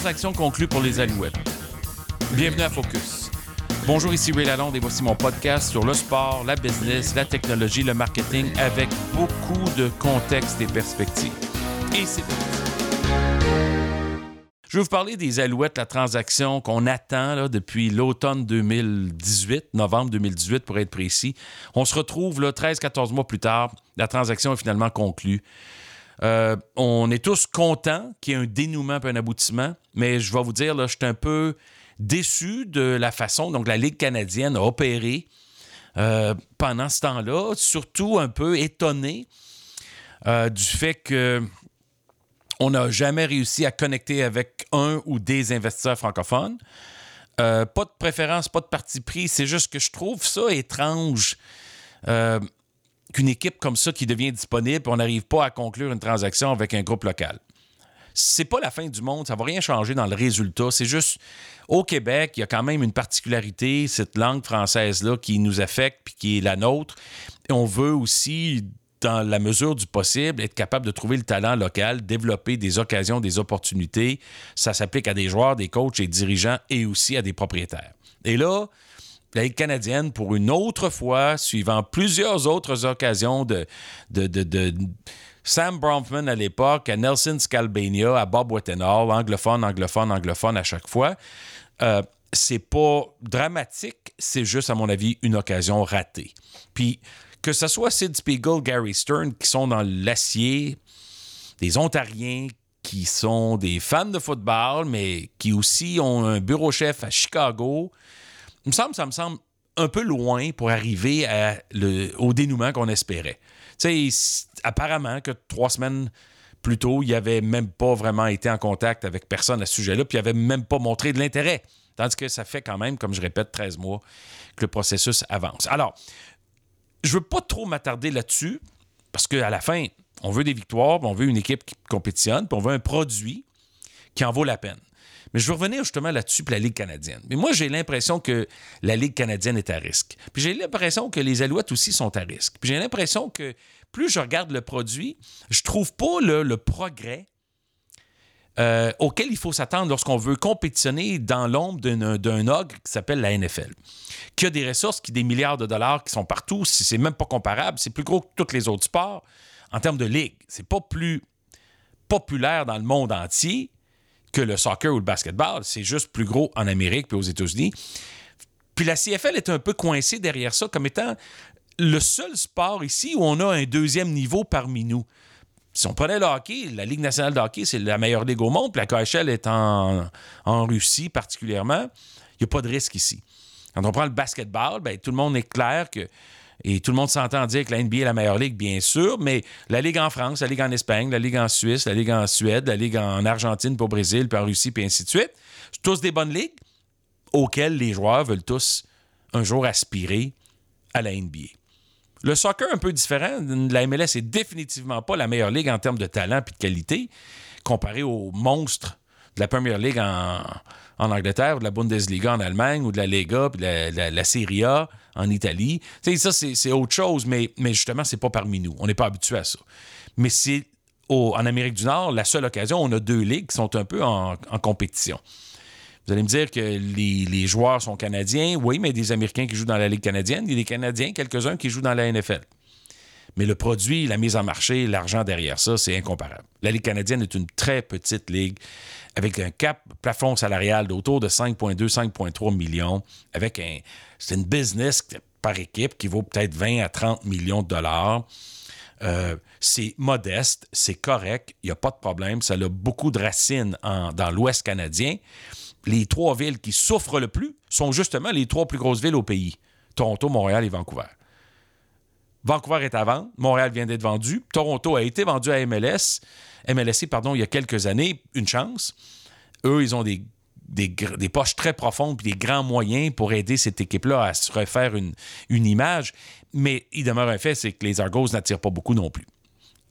Transaction conclue pour les Alouettes. Bienvenue à Focus. Bonjour, ici Ray Lalonde et voici mon podcast sur le sport, la business, la technologie, le marketing avec beaucoup de contexte et perspectives. Et c'est je vais vous parler des Alouettes, la transaction qu'on attend depuis l'automne 2018, novembre 2018 pour être précis. On se retrouve 13-14 mois plus tard. La transaction est finalement conclue. Euh, on est tous contents qu'il y ait un dénouement et un aboutissement, mais je vais vous dire, là, je suis un peu déçu de la façon dont la Ligue canadienne a opéré euh, pendant ce temps-là, surtout un peu étonné euh, du fait que on n'a jamais réussi à connecter avec un ou des investisseurs francophones. pas de préférence, pas de parti pris. C'est juste que je trouve ça étrange qu'une équipe comme ça qui devient disponible, on n'arrive pas à conclure une transaction avec un groupe local. C'est pas la fin du monde, ça va rien changer dans le résultat. C'est juste au Québec, il y a quand même une particularité, cette langue française-là qui nous affecte puis qui est la nôtre. On veut aussi, dans la mesure du possible, être capable de trouver le talent local, développer des occasions, des opportunités. Ça s'applique à des joueurs, des coachs et dirigeants et aussi à des propriétaires. Et là, la Ligue canadienne, pour une autre fois, suivant plusieurs autres occasions de, de, Sam Bronfman à l'époque, à Nelson Scalbania, à Bob Wettenhall, anglophone, anglophone, anglophone à chaque fois. Euh, c'est pas dramatique, c'est juste, à mon avis, une occasion ratée. Puis, que ce soit Sid Spiegel, Gary Stern, qui sont dans l'acier, des Ontariens, qui sont des fans de football, mais qui aussi ont un bureau chef à Chicago, me semble, ça me semble un peu loin pour arriver au dénouement qu'on espérait. Tu apparemment que trois semaines plus tôt, il n'avait même pas vraiment été en contact avec personne à ce sujet-là, puis il n'avait même pas montré de l'intérêt. Tandis que ça fait quand même, comme je répète, 13 mois que le processus avance. Alors, je ne veux pas trop m'attarder là-dessus, parce qu'à la fin, on veut des victoires, on veut une équipe qui compétitionne, puis on veut un produit qui en vaut la peine. Mais je veux revenir justement là-dessus, la Ligue canadienne. Mais moi, j'ai l'impression que la Ligue canadienne est à risque. Puis j'ai l'impression que les Alouettes aussi sont à risque. Puis j'ai l'impression que plus je regarde le produit, je trouve pas le, progrès euh, auquel il faut s'attendre lorsqu'on veut compétitionner dans l'ombre d'un ogre qui s'appelle la NFL, qui a des ressources, qui des milliards de dollars qui sont partout. C'est même pas comparable. C'est plus gros que tous les autres sports en termes de ligue. C'est pas plus populaire dans le monde entier que le soccer ou le basketball. C'est juste plus gros en Amérique puis aux États-Unis. Puis la CFL est un peu coincée derrière ça comme étant le seul sport ici où on a un deuxième niveau parmi nous. Si on prenait le hockey, la Ligue nationale de hockey, c'est la meilleure ligue au monde, puis la KHL est en, en Russie particulièrement, il n'y a pas de risque ici. Quand on prend le basketball, bien, tout le monde est clair que et tout le monde s'entend dire que la NBA est la meilleure ligue, bien sûr, mais la Ligue en France, la Ligue en Espagne, la Ligue en Suisse, la Ligue en Suède, la Ligue en Argentine, au Brésil, puis en Russie, puis ainsi de suite, c'est tous des bonnes ligues auxquelles les joueurs veulent tous un jour aspirer à la NBA. Le soccer, un peu différent, la MLS est définitivement pas la meilleure ligue en termes de talent et de qualité, comparé aux monstres de la Premier League en, Angleterre, de la Bundesliga en Allemagne, ou de la Lega, puis de la, Serie A en Italie. Ça, c'est autre chose, mais, mais justement, c'est pas parmi nous. On n'est pas habitué à ça. Mais c'est en Amérique du Nord, la seule occasion, on a deux ligues qui sont un peu en, compétition. Vous allez me dire que les, les, joueurs sont canadiens. Oui, mais des Américains qui jouent dans la Ligue canadienne. Il y a des Canadiens, quelques-uns qui jouent dans la NFL. Mais le produit, la mise en marché, l'argent derrière ça, c'est incomparable. La Ligue canadienne est une très petite ligue avec un cap plafond salarial d'autour de 5,2, 5,3 millions, avec un. C'est une business par équipe qui vaut peut-être 20 à 30 millions de dollars. Euh, c'est modeste, c'est correct, il n'y a pas de problème. Ça a beaucoup de racines dans l'Ouest canadien. Les trois villes qui souffrent le plus sont justement les trois plus grosses villes au pays Toronto, Montréal et Vancouver. Vancouver est à vendre. Montréal vient d'être vendu. Toronto a été vendu à MLS. MLSC, pardon, il y a quelques années. Une chance. Eux, ils ont des, poches très profondes et des grands moyens pour aider cette équipe-là à se refaire une, une image. Mais il demeure un fait, c'est que les Argos n'attirent pas beaucoup non plus.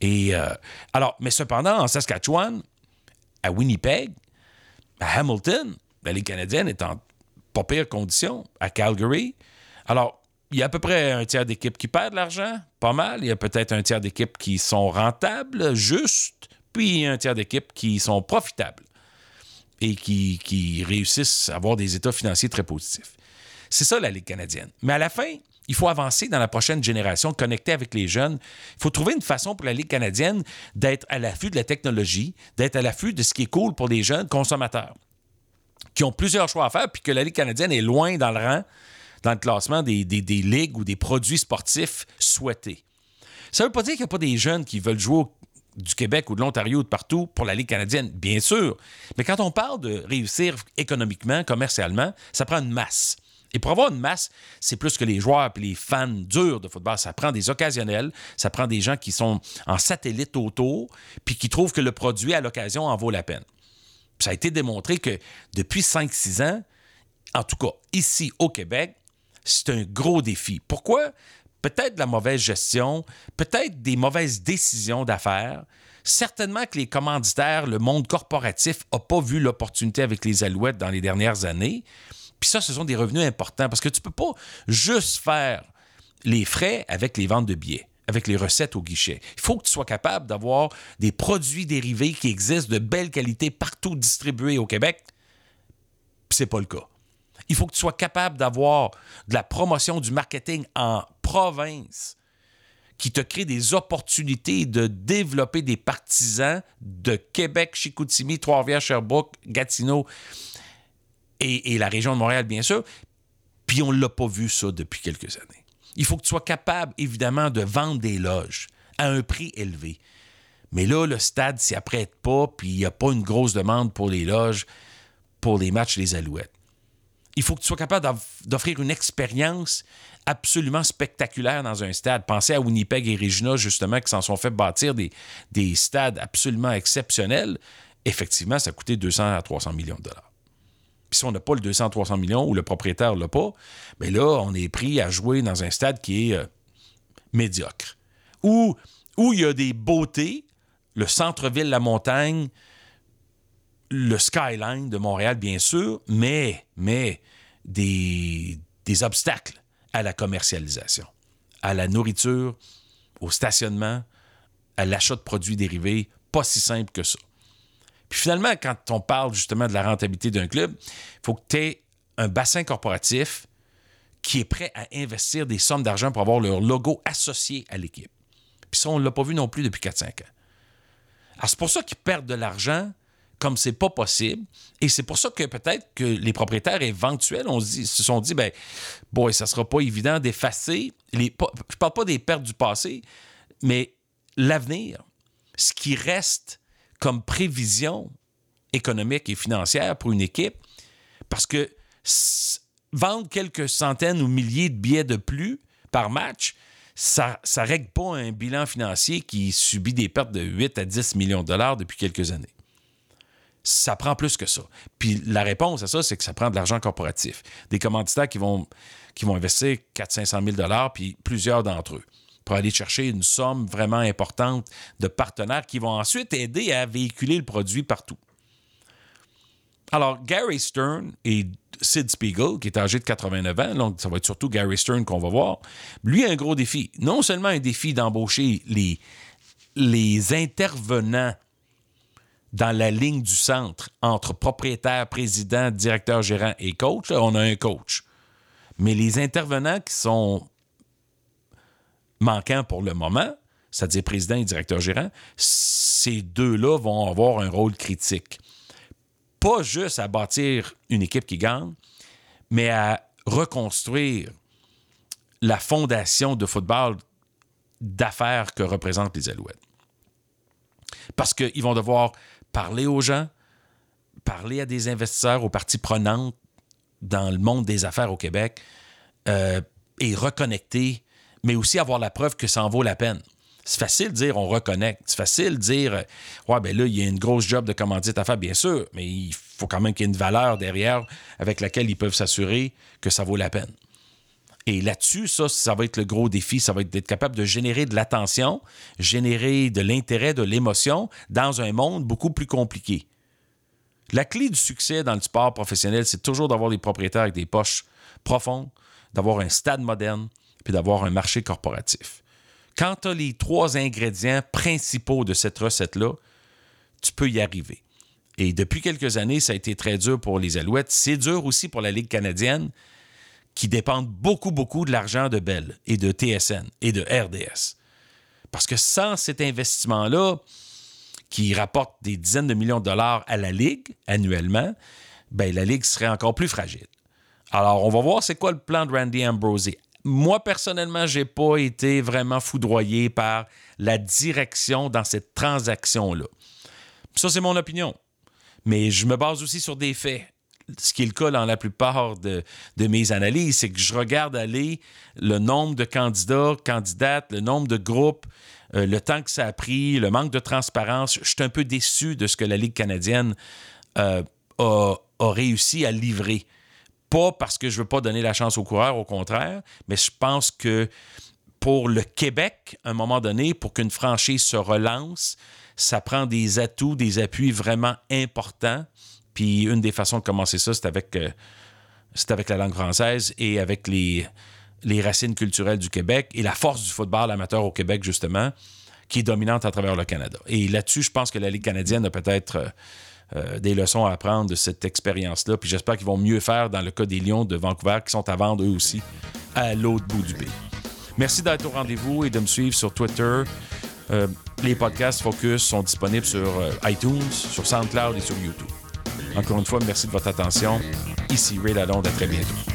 Et euh, alors, mais cependant, en Saskatchewan, à Winnipeg, à Hamilton, la Ligue canadienne est en pas pire condition. À Calgary. Alors, il y a à peu près un tiers d'équipes qui perdent de l'argent, pas mal. Il y a peut-être un tiers d'équipes qui sont rentables, juste, puis un tiers d'équipes qui sont profitables. et qui, qui réussissent à avoir des états financiers très positifs. C'est ça la Ligue canadienne. Mais à la fin, il faut avancer dans la prochaine génération, connecter avec les jeunes. Il faut trouver une façon pour la Ligue canadienne d'être à l'affût de la technologie, d'être à l'affût de ce qui est cool pour les jeunes consommateurs qui ont plusieurs choix à faire, puis que la Ligue canadienne est loin dans le rang, dans le classement des, des, ligues ou des produits sportifs souhaités. Ça ne veut pas dire qu'il n'y a pas des jeunes qui veulent jouer du Québec ou de l'Ontario ou de partout pour la Ligue canadienne, bien sûr. Mais quand on parle de réussir économiquement, commercialement, ça prend une masse. Et pour avoir une masse, c'est plus que les joueurs et les fans durs de football. Ça prend des occasionnels, ça prend des gens qui sont en satellite autour, puis qui trouvent que le produit à l'occasion en vaut la peine. ça a été démontré que depuis 5-6 ans, en tout cas ici au Québec, c'est un gros défi. Pourquoi? peut-être de la mauvaise gestion, peut-être des mauvaises décisions d'affaires. Certainement que les commanditaires, le monde corporatif n'a pas vu l'opportunité avec les Alouettes dans les dernières années. Puis ça, ce sont des revenus importants parce que tu ne peux pas juste faire les frais avec les ventes de billets avec les recettes au guichet. Il faut que tu sois capable d'avoir des produits dérivés qui existent de belle qualité partout distribués au Québec. C'est pas le cas. Il faut que tu sois capable d'avoir de la promotion du marketing en province qui te crée des opportunités de développer des partisans de Québec, Chicoutimi, Trois-Rivières, Sherbrooke, Gatineau et, la région de Montréal, bien sûr. Puis on ne l'a pas vu ça depuis quelques années. Il faut que tu sois capable, évidemment, de vendre des loges à un prix élevé. Mais là, le stade s'y apprête pas, puis il n'y a pas une grosse demande pour les loges pour les matchs des Alouettes il faut que tu sois capable d'offrir une expérience absolument spectaculaire dans un stade. Pensez à Winnipeg et Regina, justement, qui s'en sont fait bâtir des, des stades absolument exceptionnels. Effectivement, ça a coûté 200 à 300 millions de dollars. Puis si on n'a pas le 200 300 millions ou le propriétaire ne l'a pas, bien là, on est pris à jouer dans un stade qui est euh, médiocre. Où il y a des beautés, le centre-ville, la montagne, le skyline de Montréal, bien sûr, mais, mais des, des obstacles à la commercialisation, à la nourriture, au stationnement, à l'achat de produits dérivés. Pas si simple que ça. Puis finalement, quand on parle justement de la rentabilité d'un club, il faut que tu aies un bassin corporatif qui est prêt à investir des sommes d'argent pour avoir leur logo associé à l'équipe. Puis ça, on ne l'a pas vu non plus depuis 4-5 ans. Alors, c'est pour ça qu'ils perdent de l'argent comme c'est pas possible. Et c'est pour ça que peut-être que les propriétaires éventuels se sont dit, ben, boy, ça sera pas évident d'effacer. Les, je parle pas des pertes du passé, mais l'avenir, ce qui reste comme prévision économique et financière pour une équipe, parce que vendre quelques centaines ou milliers de billets de plus par match, ça ne règle pas un bilan financier qui subit des pertes de 8 à 10 millions de dollars depuis quelques années ça prend plus que ça. Puis la réponse à ça, c'est que ça prend de l'argent corporatif. Des commanditaires qui vont, qui vont investir 400-500 000 puis plusieurs d'entre eux, pour aller chercher une somme vraiment importante de partenaires qui vont ensuite aider à véhiculer le produit partout. Alors, Gary Stern et Sid Spiegel, qui est âgé de 89 ans, donc ça va être surtout Gary Stern qu'on va voir, lui a un gros défi. Non seulement un défi d'embaucher les, les intervenants dans la ligne du centre entre propriétaire, président, directeur, gérant et coach, on a un coach. Mais les intervenants qui sont manquants pour le moment, c'est-à-dire président et directeur gérant, ces deux-là vont avoir un rôle critique. Pas juste à bâtir une équipe qui gagne, mais à reconstruire la fondation de football d'affaires que représentent les Alouettes. Parce qu'ils vont devoir parler aux gens, parler à des investisseurs, aux parties prenantes dans le monde des affaires au Québec euh, et reconnecter, mais aussi avoir la preuve que ça en vaut la peine. C'est facile de dire on reconnecte. C'est facile de dire Ouais, ben là, il y a une grosse job de commandite à faire, bien sûr, mais il faut quand même qu'il y ait une valeur derrière avec laquelle ils peuvent s'assurer que ça vaut la peine. Et là-dessus, ça, ça va être le gros défi. Ça va être d'être capable de générer de l'attention, générer de l'intérêt, de l'émotion dans un monde beaucoup plus compliqué. La clé du succès dans le sport professionnel, c'est toujours d'avoir des propriétaires avec des poches profondes, d'avoir un stade moderne, puis d'avoir un marché corporatif. Quand tu as les trois ingrédients principaux de cette recette-là, tu peux y arriver. Et depuis quelques années, ça a été très dur pour les Alouettes. C'est dur aussi pour la Ligue canadienne, qui dépendent beaucoup, beaucoup de l'argent de Bell et de TSN et de RDS. Parce que sans cet investissement-là, qui rapporte des dizaines de millions de dollars à la Ligue annuellement, ben, la Ligue serait encore plus fragile. Alors, on va voir c'est quoi le plan de Randy Ambrosey. Moi, personnellement, je n'ai pas été vraiment foudroyé par la direction dans cette transaction-là. Ça, c'est mon opinion. Mais je me base aussi sur des faits ce qui est le cas dans la plupart de, mes analyses, c'est que je regarde aller le nombre de candidats, candidates, le nombre de groupes, euh, le temps que ça a pris, le manque de transparence. Je suis un peu déçu de ce que la Ligue canadienne euh, a, réussi à livrer. Pas parce que je ne veux pas donner la chance aux coureurs, au contraire, mais je pense que pour le Québec, à un moment donné, pour qu'une franchise se relance, ça prend des atouts, des appuis vraiment importants puis une des façons de commencer ça, c'est avec, euh, avec la langue française et avec les, les racines culturelles du Québec et la force du football amateur au Québec, justement, qui est dominante à travers le Canada. Et là-dessus, je pense que la Ligue canadienne a peut-être euh, euh, des leçons à apprendre de cette expérience-là. Puis j'espère qu'ils vont mieux faire dans le cas des Lions de Vancouver, qui sont à vendre eux aussi à l'autre bout du pays. Merci d'être au rendez-vous et de me suivre sur Twitter. les podcasts Focus sont disponibles sur iTunes, sur SoundCloud et sur YouTube. Encore une fois, merci de votre attention. Ici Ray Lalonde. À très bientôt.